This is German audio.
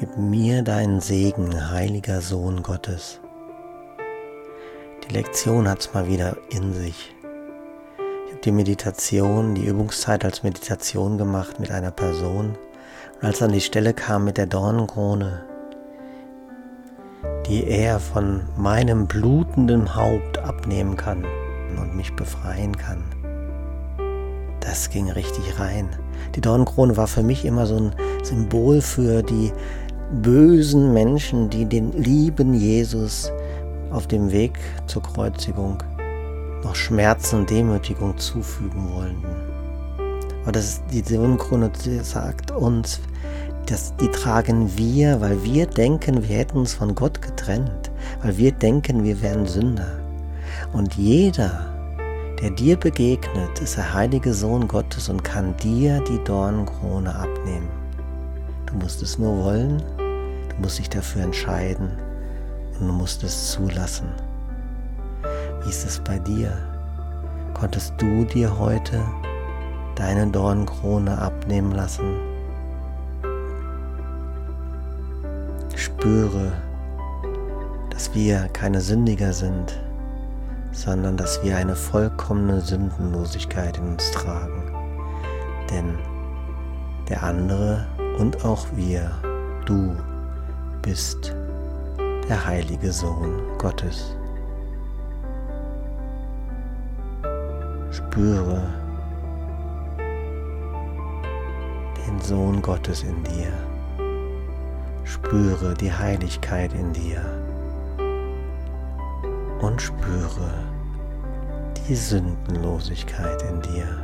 Gib mir deinen Segen, heiliger Sohn Gottes. Die Lektion hat es mal wieder in sich. Ich habe die Meditation, die Übungszeit als Meditation gemacht mit einer Person. Und als an die Stelle kam mit der Dornenkrone, die er von meinem blutenden Haupt abnehmen kann und mich befreien kann, das ging richtig rein. Die Dornenkrone war für mich immer so ein Symbol für die bösen Menschen, die den lieben Jesus auf dem Weg zur Kreuzigung noch Schmerzen und Demütigung zufügen wollten. Aber das ist, die Dornenkrone sagt uns, dass die tragen wir, weil wir denken, wir hätten uns von Gott getrennt, weil wir denken, wir wären Sünder. Und jeder, der dir begegnet, ist der heilige Sohn Gottes und kann dir die Dornenkrone abnehmen. Du musst es nur wollen, du musst dich dafür entscheiden und du musst es zulassen. Wie ist es bei dir? Konntest du dir heute deine Dornenkrone abnehmen lassen? Spüre, dass wir keine Sündiger sind, sondern dass wir eine vollkommene Sündenlosigkeit in uns tragen. Denn der andere und auch wir, du, bist der heilige Sohn Gottes. Spüre den Sohn Gottes in dir. Spüre die Heiligkeit in dir und spüre die Sündenlosigkeit in dir.